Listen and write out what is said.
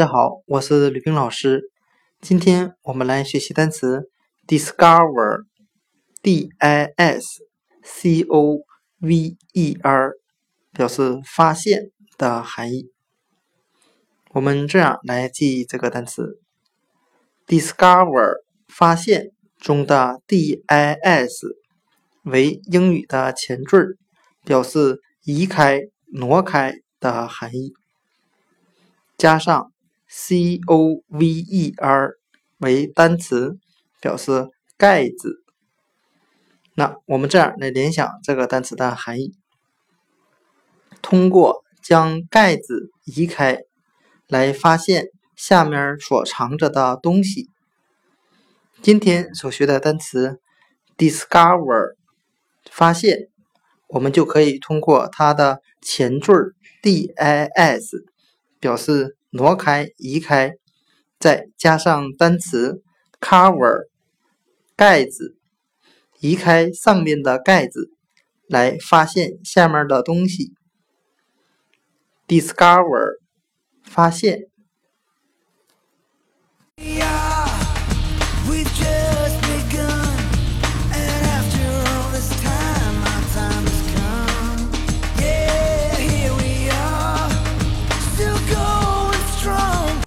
大家好，我是吕冰老师。今天我们来学习单词 discover，d i s c o v e r，表示发现的含义。我们这样来记忆这个单词：discover，发现中的 d i s 为英语的前缀，表示移开、挪开的含义。加上 c o v e r 为单词，表示盖子。那我们这样来联想这个单词的含义：通过将盖子移开，来发现下面所藏着的东西。今天所学的单词 discover 发现，我们就可以通过它的前缀 d i s。表示挪开、移开，再加上单词 cover 盖子，移开上面的盖子，来发现下面的东西。discover 发现。